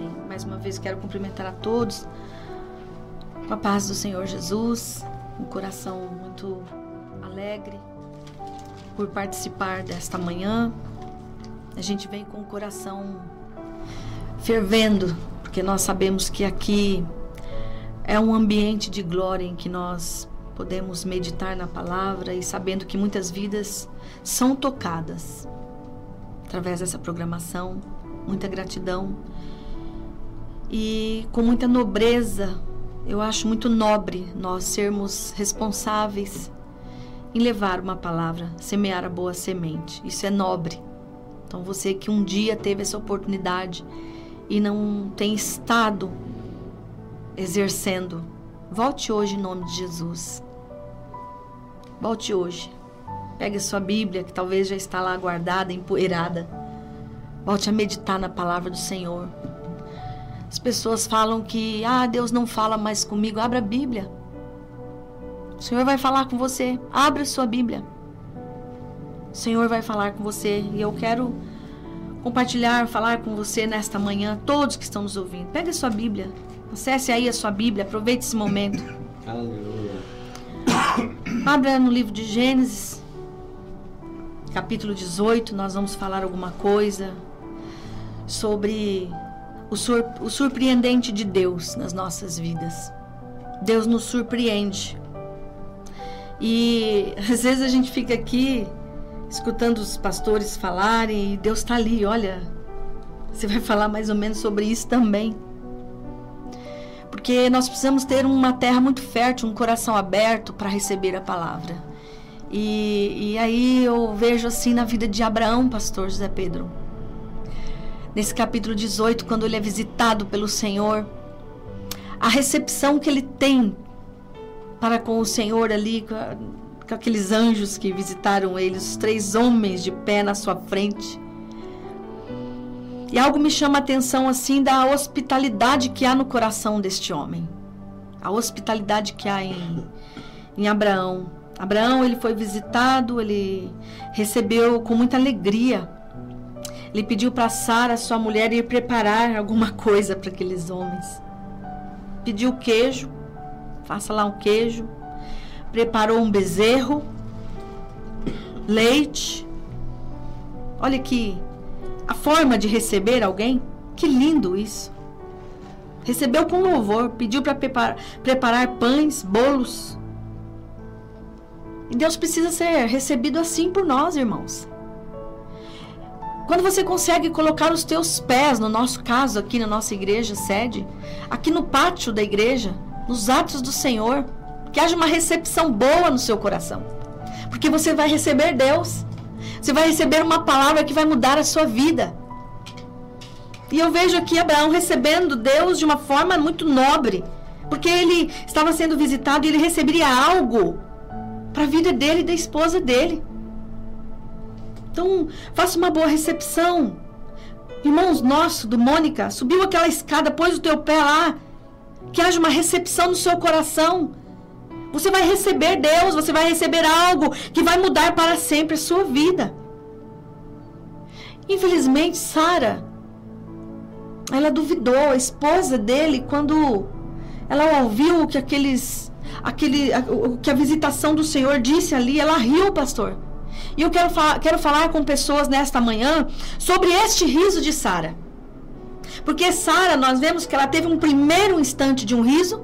Amém. Mais uma vez quero cumprimentar a todos com a paz do Senhor Jesus, um coração muito alegre por participar desta manhã. A gente vem com o coração fervendo, porque nós sabemos que aqui é um ambiente de glória em que nós podemos meditar na palavra e sabendo que muitas vidas são tocadas através dessa programação. Muita gratidão. E com muita nobreza, eu acho muito nobre nós sermos responsáveis em levar uma palavra, semear a boa semente. Isso é nobre. Então você que um dia teve essa oportunidade e não tem estado exercendo, volte hoje em nome de Jesus. Volte hoje. Pegue a sua Bíblia, que talvez já está lá guardada, empoeirada. Volte a meditar na palavra do Senhor. As pessoas falam que, ah, Deus não fala mais comigo. Abra a Bíblia. O Senhor vai falar com você. Abra a sua Bíblia. O Senhor vai falar com você. E eu quero compartilhar, falar com você nesta manhã, todos que estão nos ouvindo. Pegue a sua Bíblia. Acesse aí a sua Bíblia. Aproveite esse momento. Aleluia. Abra no livro de Gênesis capítulo 18, nós vamos falar alguma coisa sobre o, sur o surpreendente de Deus nas nossas vidas. Deus nos surpreende. E às vezes a gente fica aqui escutando os pastores falarem e Deus está ali, olha. Você vai falar mais ou menos sobre isso também. Porque nós precisamos ter uma terra muito fértil, um coração aberto para receber a palavra. E, e aí eu vejo assim na vida de Abraão, pastor José Pedro. Nesse capítulo 18, quando ele é visitado pelo Senhor, a recepção que ele tem para com o Senhor ali, com, aqueles anjos que visitaram ele, os três homens de pé na sua frente. E algo me chama a atenção assim da hospitalidade que há no coração deste homem. A hospitalidade que há em, em Abraão. Abraão, ele foi visitado, ele recebeu com muita alegria. Ele pediu para Sara, sua mulher, ir preparar alguma coisa para aqueles homens. Pediu queijo, faça lá um queijo. Preparou um bezerro, leite. Olha que a forma de receber alguém, que lindo isso. Recebeu com louvor, pediu para preparar, preparar pães, bolos. E Deus precisa ser recebido assim por nós, irmãos. Quando você consegue colocar os teus pés, no nosso caso aqui na nossa igreja sede, aqui no pátio da igreja, nos atos do Senhor, que haja uma recepção boa no seu coração. Porque você vai receber Deus. Você vai receber uma palavra que vai mudar a sua vida. E eu vejo aqui Abraão recebendo Deus de uma forma muito nobre, porque ele estava sendo visitado e ele receberia algo para a vida dele e da esposa dele. Então, faça uma boa recepção. Irmãos nosso, do Mônica, subiu aquela escada, pôs o teu pé lá. Que haja uma recepção no seu coração. Você vai receber Deus, você vai receber algo que vai mudar para sempre a sua vida. Infelizmente, Sara, ela duvidou, a esposa dele, quando ela ouviu que aqueles aquele, o que a visitação do Senhor disse ali, ela riu, pastor. E eu quero, fa quero falar com pessoas nesta manhã sobre este riso de Sara. Porque Sara, nós vemos que ela teve um primeiro instante de um riso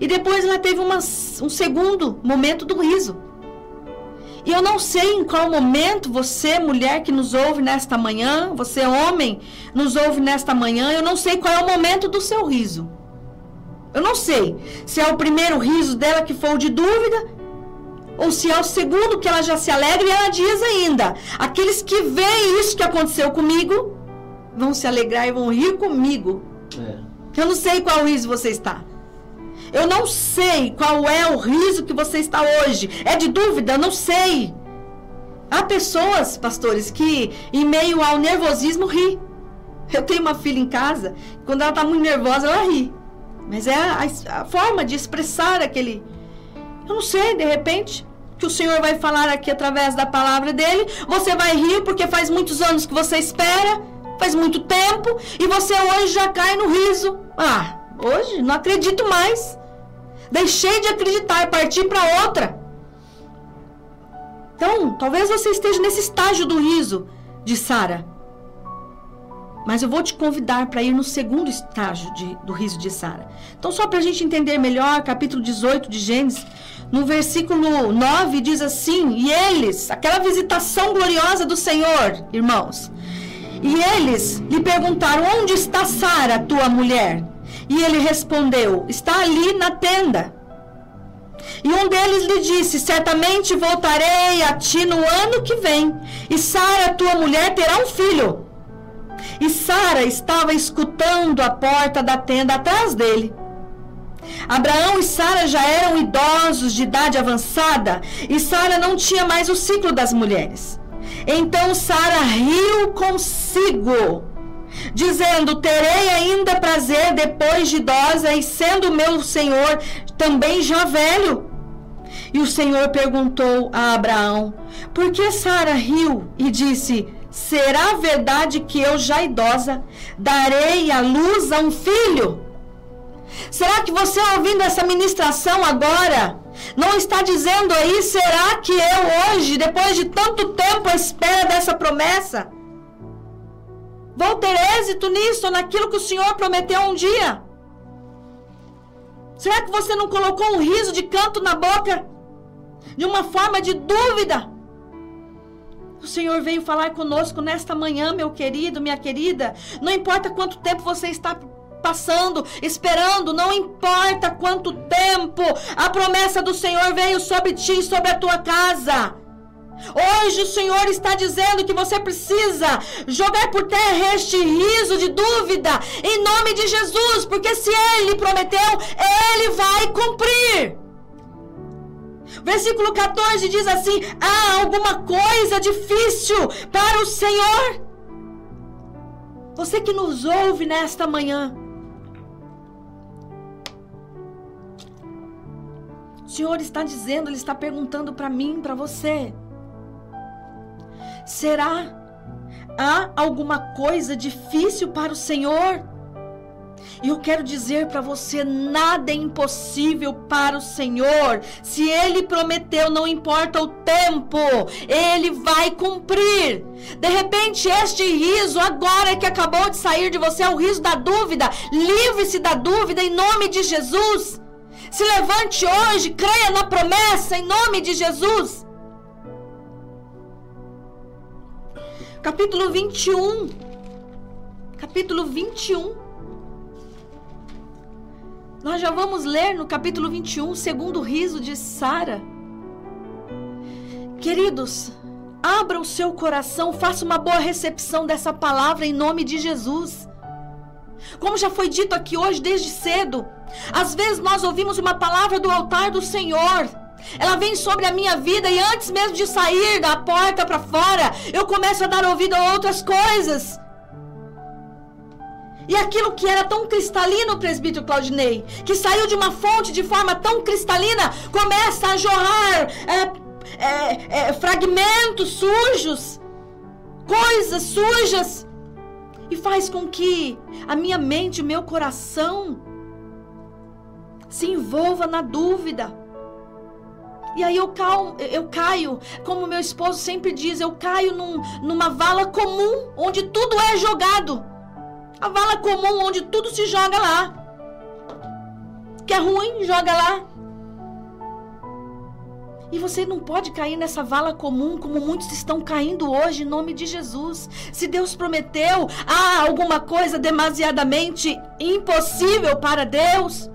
e depois ela teve uma, um segundo momento do riso. E eu não sei em qual momento você, mulher que nos ouve nesta manhã, você, homem, nos ouve nesta manhã, eu não sei qual é o momento do seu riso. Eu não sei se é o primeiro riso dela que foi o de dúvida ou se é o segundo que ela já se alegra e ela diz ainda: aqueles que veem isso que aconteceu comigo vão se alegrar e vão rir comigo. É. Eu não sei qual riso você está. Eu não sei qual é o riso que você está hoje. É de dúvida? Eu não sei. Há pessoas, pastores, que em meio ao nervosismo ri. Eu tenho uma filha em casa, quando ela está muito nervosa, ela ri. Mas é a, a forma de expressar aquele. Eu não sei, de repente, que o Senhor vai falar aqui através da palavra dele. Você vai rir porque faz muitos anos que você espera. faz muito tempo, e você hoje já cai no riso. Ah, hoje não acredito mais. Deixei de acreditar e parti para outra. Então, talvez você esteja nesse estágio do riso de Sara. Mas eu vou te convidar para ir no segundo estágio de, do riso de Sara. Então, só para a gente entender melhor, capítulo 18 de Gênesis, no versículo 9 diz assim: E eles, aquela visitação gloriosa do Senhor, irmãos, e eles lhe perguntaram: Onde está Sara, tua mulher? E ele respondeu: Está ali na tenda. E um deles lhe disse: Certamente voltarei a ti no ano que vem, e Sara, tua mulher, terá um filho. E Sara estava escutando a porta da tenda atrás dele. Abraão e Sara já eram idosos de idade avançada, e Sara não tinha mais o ciclo das mulheres. Então Sara riu consigo, dizendo: Terei ainda prazer depois de idosa, e sendo meu senhor também já velho. E o Senhor perguntou a Abraão: Por que Sara riu? E disse: Será verdade que eu, já idosa, darei a luz a um filho? Será que você, ouvindo essa ministração agora, não está dizendo aí, será que eu hoje, depois de tanto tempo à espera dessa promessa, vou ter êxito nisso, naquilo que o Senhor prometeu um dia? Será que você não colocou um riso de canto na boca? De uma forma de dúvida? O Senhor veio falar conosco nesta manhã, meu querido, minha querida. Não importa quanto tempo você está passando, esperando, não importa quanto tempo, a promessa do Senhor veio sobre ti e sobre a tua casa. Hoje o Senhor está dizendo que você precisa jogar por terra este riso de dúvida em nome de Jesus, porque se Ele prometeu, Ele vai cumprir. Versículo 14 diz assim: Há alguma coisa difícil para o Senhor? Você que nos ouve nesta manhã, Senhor está dizendo, Ele está perguntando para mim, para você: será? Há alguma coisa difícil para o Senhor? E eu quero dizer para você: nada é impossível para o Senhor. Se Ele prometeu, não importa o tempo, Ele vai cumprir. De repente, este riso, agora que acabou de sair de você, é o riso da dúvida. Livre-se da dúvida em nome de Jesus. Se levante hoje, creia na promessa em nome de Jesus. Capítulo 21. Capítulo 21. Nós já vamos ler no capítulo 21, segundo o riso de Sara. Queridos, abra o seu coração, faça uma boa recepção dessa palavra em nome de Jesus. Como já foi dito aqui hoje desde cedo, às vezes nós ouvimos uma palavra do altar do Senhor. Ela vem sobre a minha vida e antes mesmo de sair da porta para fora, eu começo a dar ouvido a outras coisas. E aquilo que era tão cristalino, presbítero Claudinei, que saiu de uma fonte de forma tão cristalina, começa a jorrar é, é, é, fragmentos sujos, coisas sujas, e faz com que a minha mente, o meu coração, se envolva na dúvida. E aí eu, cal, eu caio, como meu esposo sempre diz, eu caio num, numa vala comum, onde tudo é jogado. A vala comum onde tudo se joga lá. Que é ruim, joga lá. E você não pode cair nessa vala comum como muitos estão caindo hoje em nome de Jesus. Se Deus prometeu, há alguma coisa demasiadamente impossível para Deus.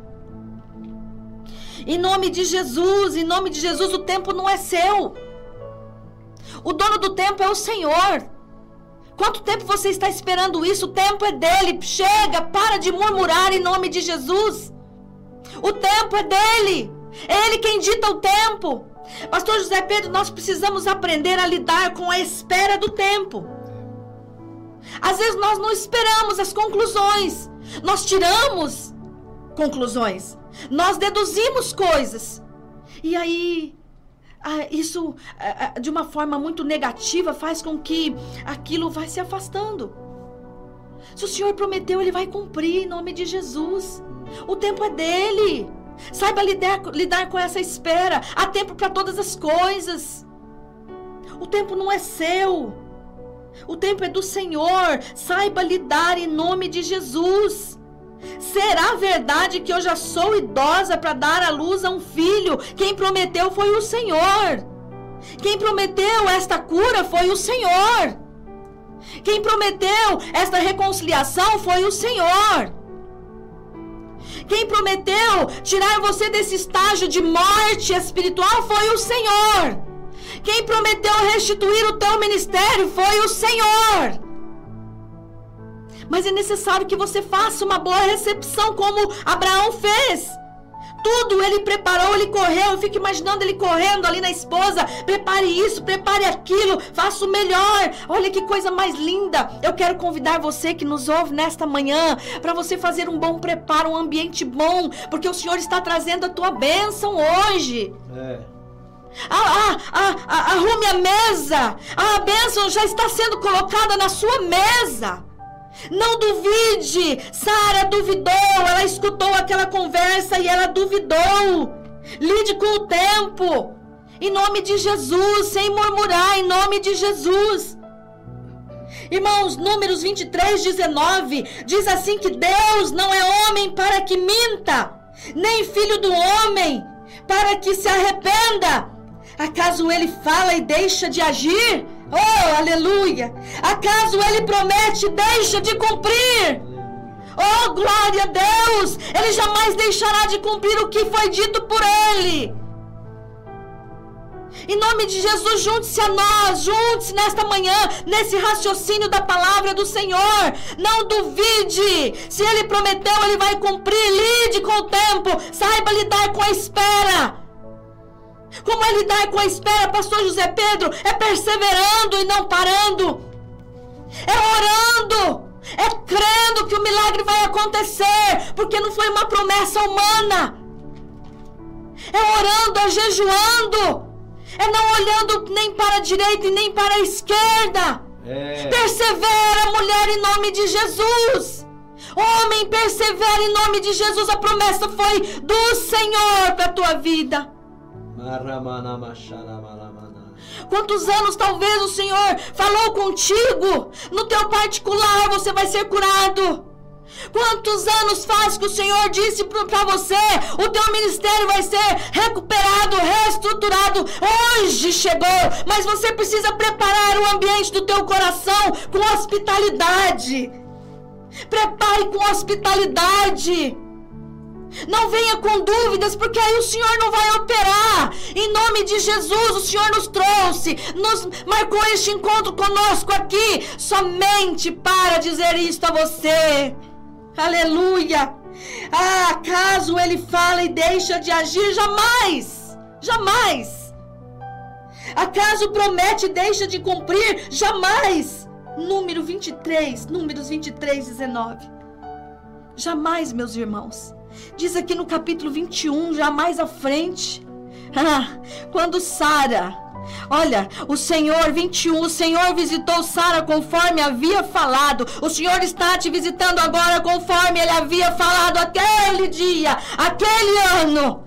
Em nome de Jesus, em nome de Jesus, o tempo não é seu. O dono do tempo é o Senhor. Quanto tempo você está esperando isso? O tempo é dele. Chega, para de murmurar em nome de Jesus. O tempo é dele. É ele quem dita o tempo. Pastor José Pedro, nós precisamos aprender a lidar com a espera do tempo. Às vezes nós não esperamos as conclusões. Nós tiramos conclusões. Nós deduzimos coisas. E aí ah, isso ah, ah, de uma forma muito negativa faz com que aquilo vai se afastando. Se o Senhor prometeu, Ele vai cumprir em nome de Jesus. O tempo é dele. Saiba lidar, lidar com essa espera. Há tempo para todas as coisas. O tempo não é seu. O tempo é do Senhor. Saiba lidar em nome de Jesus. Será verdade que eu já sou idosa para dar à luz a um filho? Quem prometeu foi o Senhor. Quem prometeu esta cura foi o Senhor. Quem prometeu esta reconciliação foi o Senhor. Quem prometeu tirar você desse estágio de morte espiritual foi o Senhor. Quem prometeu restituir o teu ministério foi o Senhor. Mas é necessário que você faça uma boa recepção, como Abraão fez tudo ele preparou, ele correu. Eu fico imaginando ele correndo ali na esposa. Prepare isso, prepare aquilo, faça o melhor. Olha que coisa mais linda. Eu quero convidar você que nos ouve nesta manhã para você fazer um bom preparo, um ambiente bom, porque o Senhor está trazendo a tua bênção hoje. É. Ah, ah, ah, arrume a mesa. A bênção já está sendo colocada na sua mesa. Não duvide! Sara duvidou, ela escutou aquela conversa e ela duvidou. Lide com o tempo. Em nome de Jesus, sem murmurar, em nome de Jesus. Irmãos, Números 23, 19 diz assim: que Deus não é homem para que minta, nem filho do homem para que se arrependa. Acaso ele fala e deixa de agir? Oh, aleluia! Acaso ele promete deixa de cumprir? Oh, glória a Deus! Ele jamais deixará de cumprir o que foi dito por ele. Em nome de Jesus, junte-se a nós, junte-se nesta manhã, nesse raciocínio da palavra do Senhor. Não duvide. Se ele prometeu, ele vai cumprir. Lide com o tempo. Saiba lidar com a espera. Como é lidar com a espera, pastor José Pedro? É perseverando e não parando. É orando. É crendo que o milagre vai acontecer. Porque não foi uma promessa humana. É orando, é jejuando. É não olhando nem para a direita e nem para a esquerda. É. Persevera, mulher, em nome de Jesus. Homem, persevera em nome de Jesus. A promessa foi do Senhor para a tua vida. Quantos anos talvez o Senhor falou contigo? No teu particular você vai ser curado. Quantos anos faz que o Senhor disse para você: o teu ministério vai ser recuperado, reestruturado? Hoje chegou, mas você precisa preparar o ambiente do teu coração com hospitalidade. Prepare com hospitalidade. Não venha com dúvidas, porque aí o Senhor não vai operar. Em nome de Jesus, o Senhor nos trouxe, nos marcou este encontro conosco aqui, somente para dizer isto a você. Aleluia! Ah, caso ele fala e deixa de agir, jamais, jamais. Acaso promete e deixa de cumprir, jamais. Número 23, Números 23, 19. Jamais, meus irmãos. Diz aqui no capítulo 21, já mais à frente. Ah, quando Sara, olha, o Senhor 21, o Senhor visitou Sara conforme havia falado. O Senhor está te visitando agora conforme ele havia falado aquele dia, aquele ano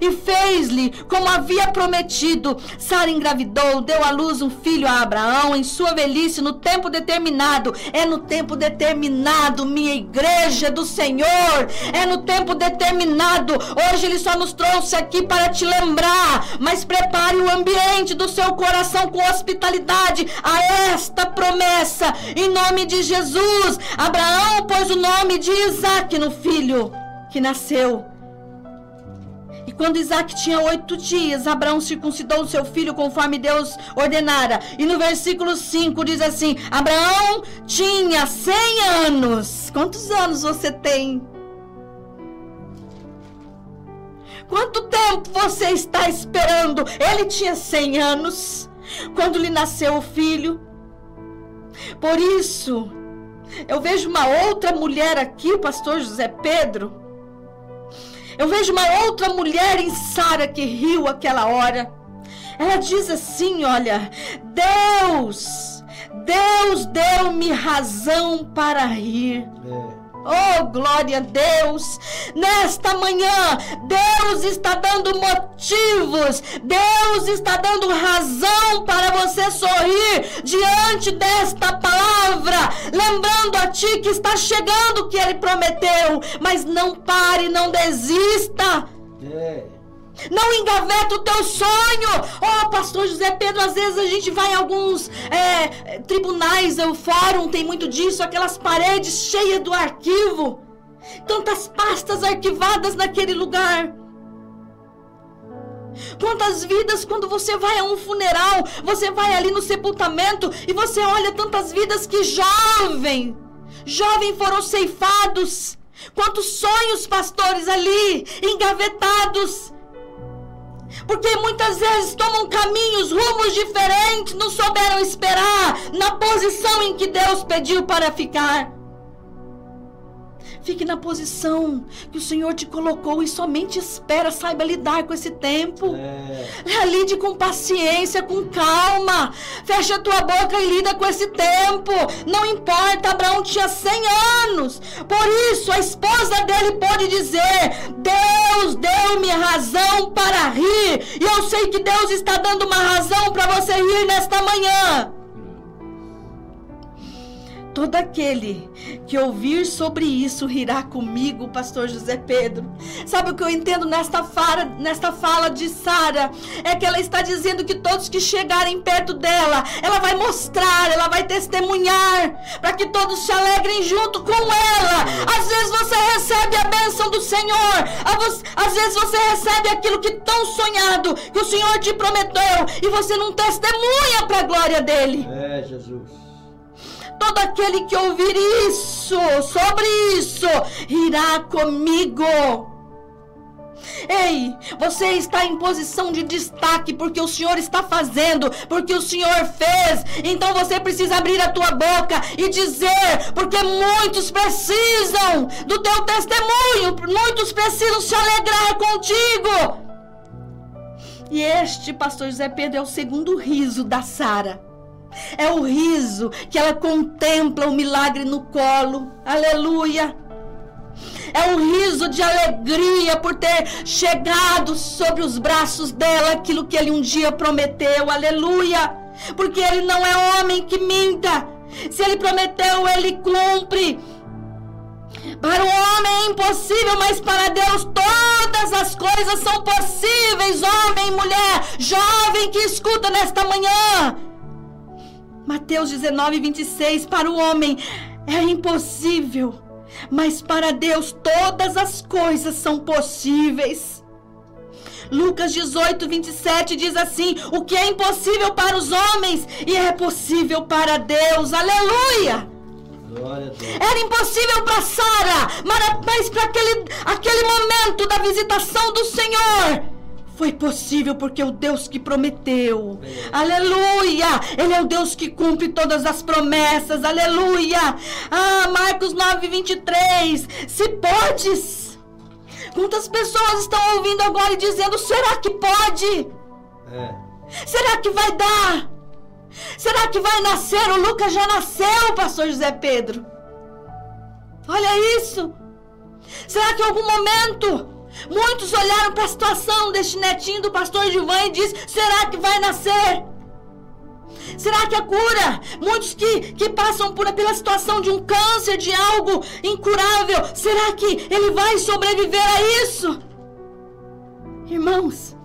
e fez-lhe como havia prometido. Sara engravidou, deu à luz um filho a Abraão em sua velhice, no tempo determinado. É no tempo determinado, minha igreja do Senhor. É no tempo determinado. Hoje ele só nos trouxe aqui para te lembrar, mas prepare o ambiente do seu coração com hospitalidade a esta promessa. Em nome de Jesus, Abraão pôs o nome de Isaac no filho que nasceu quando Isaac tinha oito dias, Abraão circuncidou seu filho conforme Deus ordenara. E no versículo 5 diz assim: Abraão tinha 100 anos. Quantos anos você tem? Quanto tempo você está esperando? Ele tinha 100 anos quando lhe nasceu o filho. Por isso, eu vejo uma outra mulher aqui, o pastor José Pedro eu vejo uma outra mulher em Sara que riu aquela hora. Ela diz assim: Olha, Deus Deus deu-me razão para rir. É. Oh, glória a Deus! Nesta manhã, Deus está dando motivos, Deus está dando razão para você sorrir diante desta palavra, lembrando a ti que está chegando o que ele prometeu, mas não pare, não desista. É. Não engaveta o teu sonho. Oh, pastor José Pedro, às vezes a gente vai em alguns é, tribunais, o fórum tem muito disso, aquelas paredes cheias do arquivo. Tantas pastas arquivadas naquele lugar. Quantas vidas quando você vai a um funeral, você vai ali no sepultamento e você olha tantas vidas que jovem, jovem foram ceifados. Quantos sonhos, pastores, ali engavetados. Porque muitas vezes tomam caminhos, rumos diferentes, não souberam esperar na posição em que Deus pediu para ficar. Fique na posição que o Senhor te colocou e somente espera, saiba lidar com esse tempo. É. Lide com paciência, com calma. Fecha a tua boca e lida com esse tempo. Não importa, Abraão tinha 100 anos. Por isso, a esposa dele pode dizer: Deus deu-me razão para rir. E eu sei que Deus está dando uma razão para você rir nesta manhã. Todo aquele que ouvir sobre isso rirá comigo, pastor José Pedro. Sabe o que eu entendo nesta fala, nesta fala de Sara? É que ela está dizendo que todos que chegarem perto dela, ela vai mostrar, ela vai testemunhar, para que todos se alegrem junto com ela. Às vezes você recebe a bênção do Senhor, às vezes você recebe aquilo que tão sonhado que o Senhor te prometeu e você não testemunha para a glória dele. É, Jesus. Todo aquele que ouvir isso, sobre isso, irá comigo. Ei, você está em posição de destaque porque o Senhor está fazendo, porque o Senhor fez. Então você precisa abrir a tua boca e dizer, porque muitos precisam do teu testemunho, muitos precisam se alegrar contigo. E este, pastor José Pedro, é o segundo riso da Sara. É o riso que ela contempla o milagre no colo. Aleluia. É um riso de alegria por ter chegado sobre os braços dela aquilo que ele um dia prometeu. Aleluia. Porque ele não é homem que minta. Se ele prometeu, ele cumpre. Para o homem é impossível, mas para Deus todas as coisas são possíveis, homem mulher, jovem que escuta nesta manhã. Mateus 19, 26. Para o homem é impossível, mas para Deus todas as coisas são possíveis. Lucas 18, 27 diz assim: O que é impossível para os homens e é possível para Deus. Aleluia! Era impossível para Sara, mas para aquele, aquele momento da visitação do Senhor, foi possível porque o Deus que prometeu. Aleluia! Ele é o Deus que cumpre todas as promessas. Aleluia! Ah, Marcos 9, 23. Se podes. Quantas pessoas estão ouvindo agora e dizendo: será que pode? É. Será que vai dar? Será que vai nascer? O Lucas já nasceu, pastor José Pedro. Olha isso. Será que em algum momento Muitos olharam para a situação deste netinho do pastor Gilvan e disse: será que vai nascer? Será que a cura? Muitos que, que passam por, pela situação de um câncer, de algo incurável, será que ele vai sobreviver a isso? Irmãos,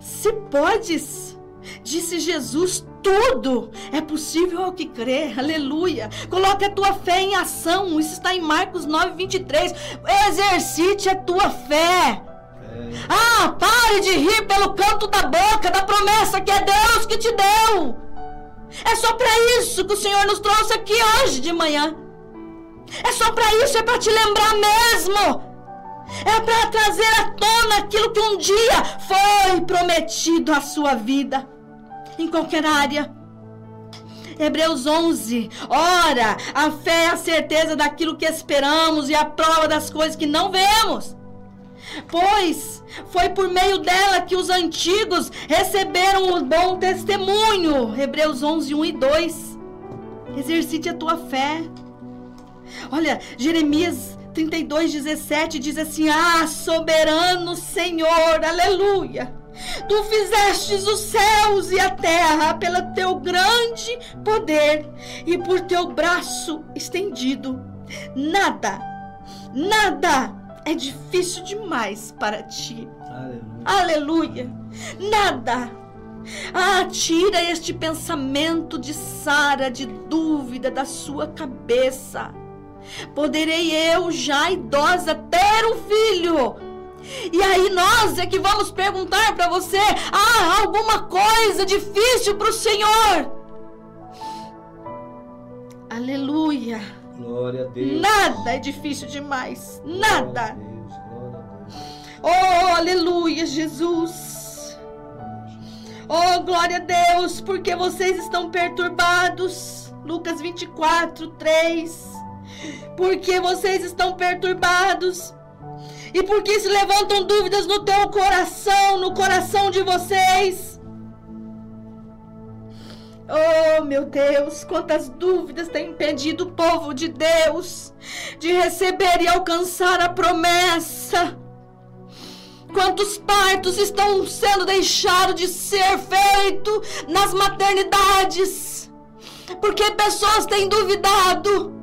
se podes, disse Jesus, tudo é possível ao que crê. Aleluia. Coloque a tua fé em ação. Isso está em Marcos 9, 23. Exercite a tua fé. É. Ah, pare de rir pelo canto da boca da promessa que é Deus que te deu. É só para isso que o Senhor nos trouxe aqui hoje de manhã. É só para isso, é para te lembrar mesmo. É para trazer à tona aquilo que um dia foi prometido à sua vida em qualquer área. Hebreus 11. Ora, a fé é a certeza daquilo que esperamos e a prova das coisas que não vemos. Pois foi por meio dela que os antigos receberam o bom testemunho. Hebreus 11, 1 e 2. Exercite a tua fé. Olha, Jeremias 32, 17 diz assim: Ah, soberano Senhor, aleluia. Tu fizestes os céus e a terra pelo teu grande poder e por teu braço estendido. Nada, nada é difícil demais para ti. Aleluia. Aleluia. Nada. Ah, tira este pensamento de Sara, de dúvida da sua cabeça. Poderei eu, já idosa, ter um filho? E aí nós é que vamos perguntar para você: ah, alguma coisa difícil para o Senhor? Aleluia. Glória a Deus. Nada é difícil demais. Nada. Deus, oh, aleluia, Jesus. Oh, glória a Deus, porque vocês estão perturbados. Lucas 24, 3. Porque vocês estão perturbados e porque se levantam dúvidas no teu coração, no coração de vocês. Oh, meu Deus, quantas dúvidas tem impedido o povo de Deus de receber e alcançar a promessa. Quantos partos estão sendo deixados de ser feitos nas maternidades? Porque pessoas têm duvidado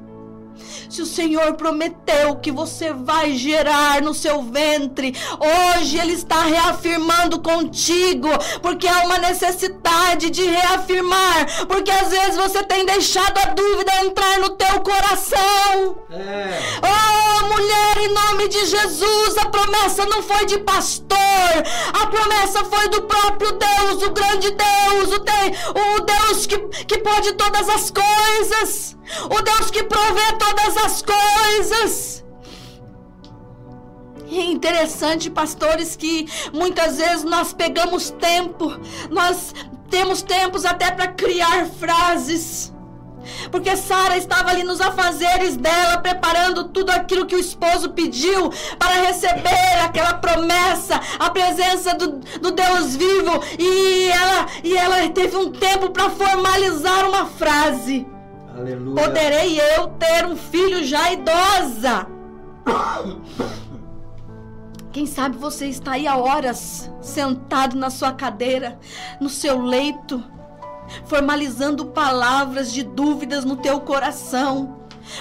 se o Senhor prometeu que você vai gerar no seu ventre, hoje Ele está reafirmando contigo, porque há uma necessidade de reafirmar, porque às vezes você tem deixado a dúvida entrar no teu coração. É. Oh, mulher, em nome de Jesus, a promessa não foi de pastor, a promessa foi do próprio Deus, o grande Deus, o, de, o Deus que, que pode todas as coisas o Deus que provê todas as coisas. É interessante, pastores, que muitas vezes nós pegamos tempo, nós temos tempos até para criar frases. Porque Sara estava ali nos afazeres dela, preparando tudo aquilo que o esposo pediu para receber aquela promessa, a presença do, do Deus vivo. E ela, e ela teve um tempo para formalizar uma frase. Aleluia. Poderei eu ter um filho já idosa? Quem sabe você está aí há horas, sentado na sua cadeira, no seu leito, formalizando palavras de dúvidas no teu coração.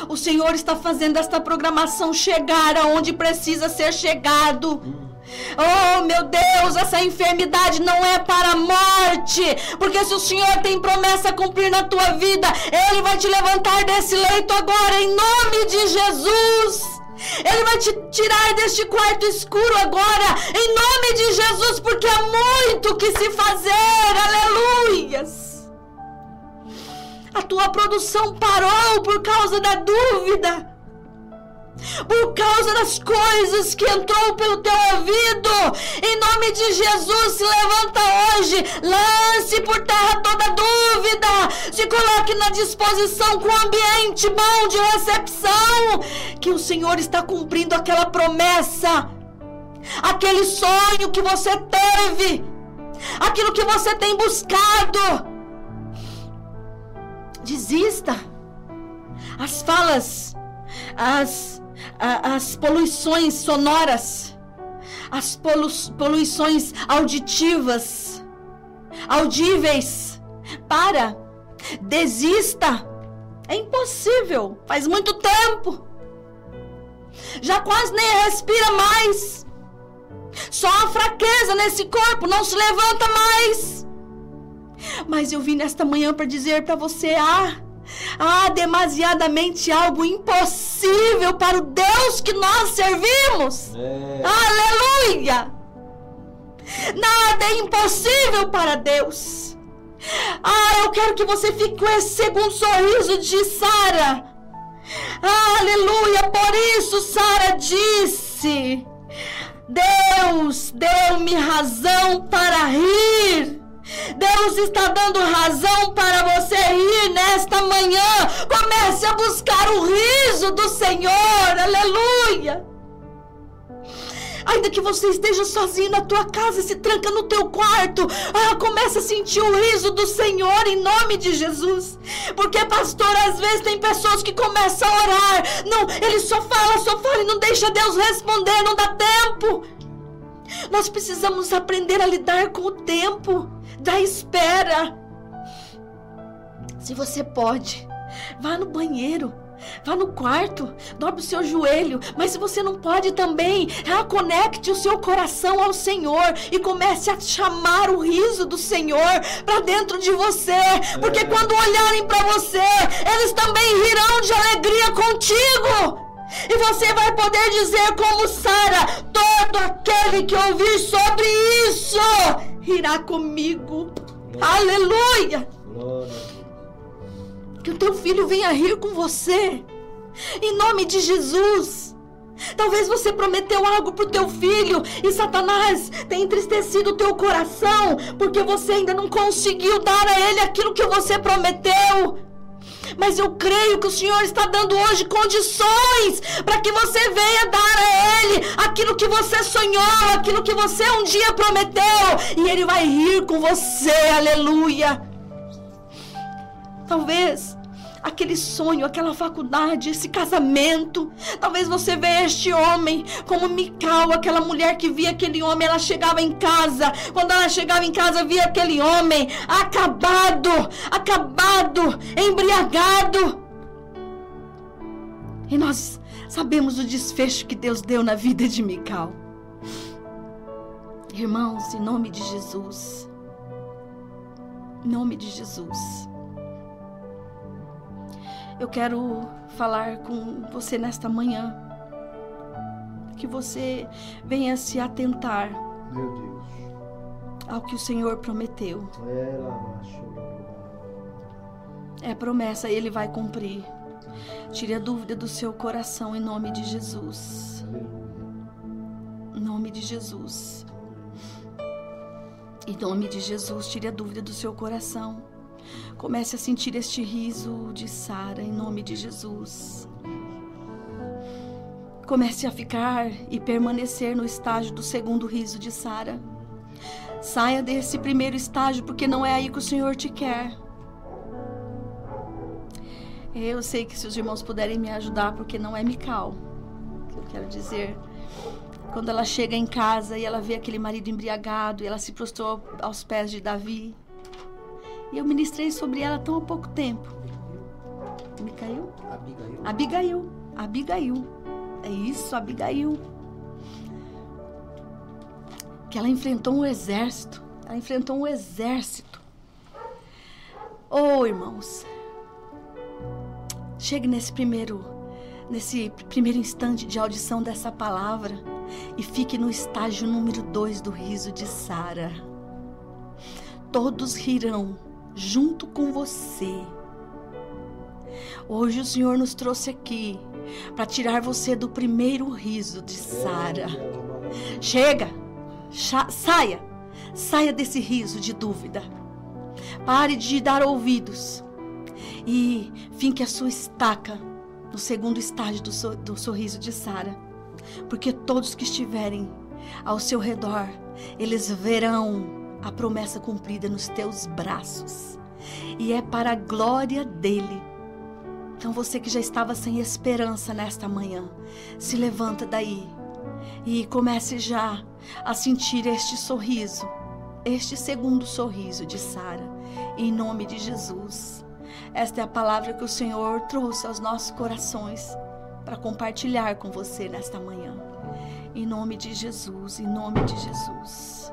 O Senhor está fazendo esta programação chegar aonde precisa ser chegado. Oh, meu Deus, essa enfermidade não é para a morte. Porque se o Senhor tem promessa a cumprir na tua vida, Ele vai te levantar desse leito agora, em nome de Jesus. Ele vai te tirar deste quarto escuro agora, em nome de Jesus, porque há muito que se fazer. Aleluias. A tua produção parou por causa da dúvida por causa das coisas que entrou pelo teu ouvido. Em nome de Jesus, se levanta hoje, lance por terra toda dúvida, se coloque na disposição com ambiente bom de recepção, que o Senhor está cumprindo aquela promessa, aquele sonho que você teve, aquilo que você tem buscado. Desista. As falas, as as poluições sonoras, as polu poluições auditivas, audíveis. Para, desista. É impossível. Faz muito tempo. Já quase nem respira mais. Só a fraqueza nesse corpo não se levanta mais. Mas eu vim nesta manhã para dizer para você: ah, Há demasiadamente algo impossível para o Deus que nós servimos. É. Aleluia! Nada é impossível para Deus. Ah, eu quero que você fique com esse segundo sorriso de Sara. aleluia! Por isso Sara disse: Deus deu-me razão para rir. Deus está dando razão para você rir nesta manhã. Comece a buscar o riso do Senhor. Aleluia. Ainda que você esteja sozinho na tua casa, se tranca no teu quarto. Ah, começa a sentir o riso do Senhor em nome de Jesus. Porque, pastor, às vezes tem pessoas que começam a orar. Não, ele só fala, só fala e não deixa Deus responder, não dá tempo. Nós precisamos aprender a lidar com o tempo da espera. Se você pode, vá no banheiro Vá no quarto, dobre o seu joelho. Mas se você não pode também, ah, conecte o seu coração ao Senhor e comece a chamar o riso do Senhor para dentro de você. Porque quando olharem para você, eles também rirão de alegria contigo. E você vai poder dizer como Sara: todo aquele que ouvir sobre isso irá comigo. Aleluia! Glória que o teu filho venha rir com você. Em nome de Jesus. Talvez você prometeu algo para o teu filho e Satanás tem entristecido o teu coração porque você ainda não conseguiu dar a ele aquilo que você prometeu. Mas eu creio que o Senhor está dando hoje condições para que você venha dar a Ele aquilo que você sonhou, aquilo que você um dia prometeu, e Ele vai rir com você, aleluia. Talvez aquele sonho, aquela faculdade, esse casamento. Talvez você veja este homem como Mical, aquela mulher que via aquele homem, ela chegava em casa. Quando ela chegava em casa, via aquele homem acabado, acabado, embriagado. E nós sabemos o desfecho que Deus deu na vida de Mical. Irmãos, em nome de Jesus. Em nome de Jesus. Eu quero falar com você nesta manhã. Que você venha se atentar ao que o Senhor prometeu. É promessa, Ele vai cumprir. Tire a dúvida do seu coração em nome de Jesus. Em nome de Jesus. Em nome de Jesus, tire a dúvida do seu coração. Comece a sentir este riso de Sara em nome de Jesus. Comece a ficar e permanecer no estágio do segundo riso de Sara. Saia desse primeiro estágio porque não é aí que o Senhor te quer. Eu sei que se os irmãos puderem me ajudar, porque não é Mical, que eu quero dizer. Quando ela chega em casa e ela vê aquele marido embriagado, e ela se prostrou aos pés de Davi. E eu ministrei sobre ela tão há pouco tempo. Me caiu? Abigail. Abigail. Abigail. É isso, Abigail. Que ela enfrentou um exército. Ela enfrentou um exército. Oh, irmãos. Chegue nesse primeiro, nesse primeiro instante de audição dessa palavra e fique no estágio número dois do riso de Sara. Todos rirão junto com você. Hoje o Senhor nos trouxe aqui para tirar você do primeiro riso de Sara. Chega, saia, saia desse riso de dúvida. Pare de dar ouvidos e finque a sua estaca no segundo estágio do, so, do sorriso de Sara, porque todos que estiverem ao seu redor, eles verão a promessa cumprida nos teus braços. E é para a glória dele. Então você que já estava sem esperança nesta manhã, se levanta daí e comece já a sentir este sorriso, este segundo sorriso de Sara, em nome de Jesus. Esta é a palavra que o Senhor trouxe aos nossos corações para compartilhar com você nesta manhã. Em nome de Jesus, em nome de Jesus.